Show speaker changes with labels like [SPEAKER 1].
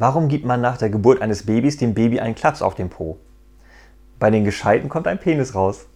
[SPEAKER 1] Warum gibt man nach der Geburt eines Babys dem Baby einen Klaps auf den Po? Bei den Gescheiten kommt ein Penis raus.